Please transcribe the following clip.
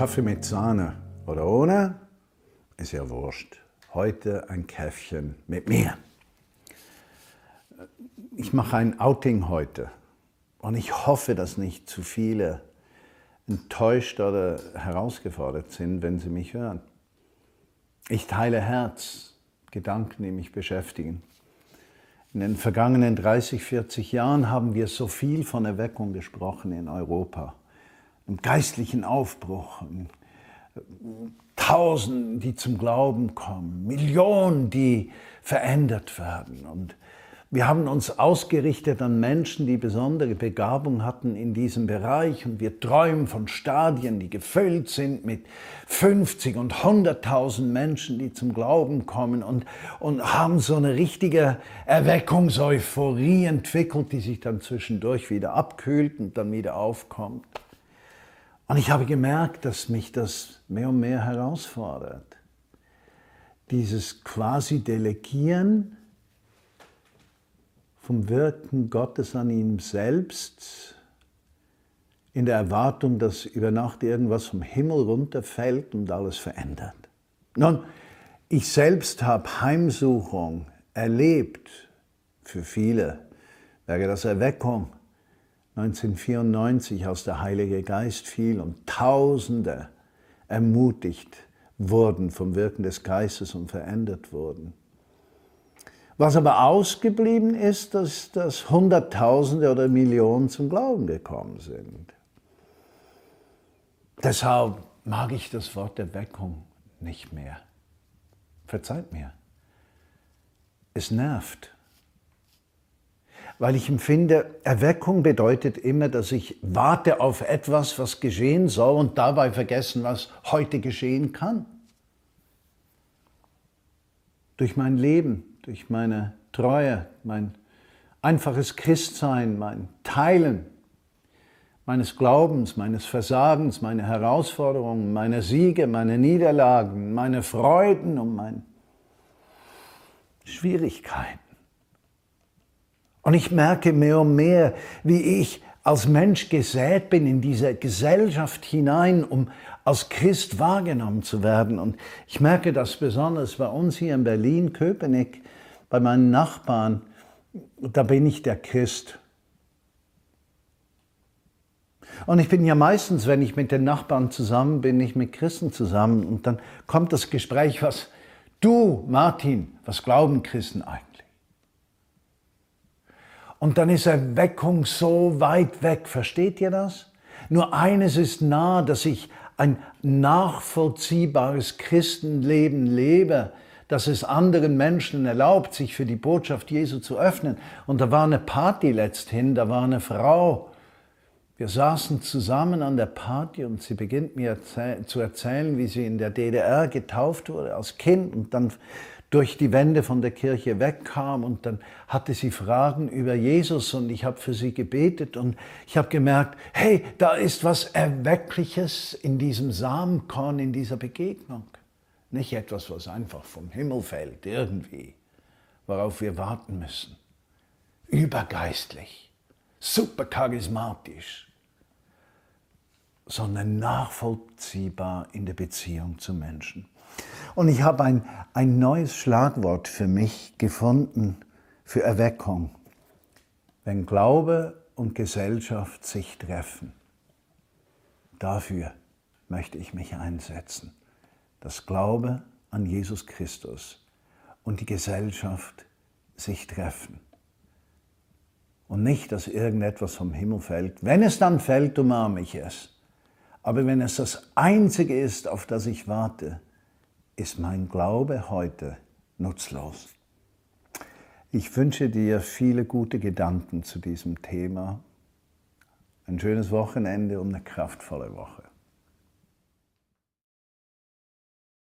Kaffee mit Sahne oder ohne, ist ja wurscht. Heute ein Käffchen mit mir. Ich mache ein Outing heute und ich hoffe, dass nicht zu viele enttäuscht oder herausgefordert sind, wenn sie mich hören. Ich teile Herz, Gedanken, die mich beschäftigen. In den vergangenen 30, 40 Jahren haben wir so viel von Erweckung gesprochen in Europa einem geistlichen Aufbruch, Tausenden, die zum Glauben kommen, Millionen, die verändert werden. Und wir haben uns ausgerichtet an Menschen, die besondere Begabung hatten in diesem Bereich und wir träumen von Stadien, die gefüllt sind mit 50 und 100.000 Menschen, die zum Glauben kommen und, und haben so eine richtige Erweckungseuphorie entwickelt, die sich dann zwischendurch wieder abkühlt und dann wieder aufkommt. Und ich habe gemerkt, dass mich das mehr und mehr herausfordert. Dieses quasi Delegieren vom Wirken Gottes an ihm selbst, in der Erwartung, dass über Nacht irgendwas vom Himmel runterfällt und alles verändert. Nun, ich selbst habe Heimsuchung erlebt für viele, wäre das Erweckung 1994, als der Heilige Geist fiel und Tausende ermutigt wurden vom Wirken des Geistes und verändert wurden. Was aber ausgeblieben ist, dass, dass Hunderttausende oder Millionen zum Glauben gekommen sind. Deshalb mag ich das Wort Erweckung nicht mehr. Verzeiht mir. Es nervt weil ich empfinde, Erweckung bedeutet immer, dass ich warte auf etwas, was geschehen soll und dabei vergessen, was heute geschehen kann. Durch mein Leben, durch meine Treue, mein einfaches Christsein, mein Teilen meines Glaubens, meines Versagens, meine Herausforderungen, meine Siege, meine Niederlagen, meine Freuden und meine Schwierigkeiten. Und ich merke mehr und mehr, wie ich als Mensch gesät bin in diese Gesellschaft hinein, um als Christ wahrgenommen zu werden. Und ich merke das besonders bei uns hier in Berlin, Köpenick, bei meinen Nachbarn. Da bin ich der Christ. Und ich bin ja meistens, wenn ich mit den Nachbarn zusammen bin, nicht mit Christen zusammen. Und dann kommt das Gespräch, was du, Martin, was glauben Christen eigentlich? Und dann ist Erweckung so weit weg. Versteht ihr das? Nur eines ist nah, dass ich ein nachvollziehbares Christenleben lebe, dass es anderen Menschen erlaubt, sich für die Botschaft Jesu zu öffnen. Und da war eine Party letzthin, da war eine Frau. Wir saßen zusammen an der Party und sie beginnt mir zu erzählen, wie sie in der DDR getauft wurde als Kind und dann durch die Wände von der Kirche wegkam und dann hatte sie Fragen über Jesus und ich habe für sie gebetet und ich habe gemerkt, hey, da ist was Erweckliches in diesem Samenkorn, in dieser Begegnung. Nicht etwas, was einfach vom Himmel fällt, irgendwie, worauf wir warten müssen. Übergeistlich, super charismatisch, sondern nachvollziehbar in der Beziehung zu Menschen. Und ich habe ein, ein neues Schlagwort für mich gefunden für Erweckung. Wenn Glaube und Gesellschaft sich treffen. Dafür möchte ich mich einsetzen. Dass Glaube an Jesus Christus und die Gesellschaft sich treffen. Und nicht, dass irgendetwas vom Himmel fällt. Wenn es dann fällt, umarme ich es. Aber wenn es das Einzige ist, auf das ich warte, ist mein Glaube heute nutzlos. Ich wünsche dir viele gute Gedanken zu diesem Thema. Ein schönes Wochenende und eine kraftvolle Woche.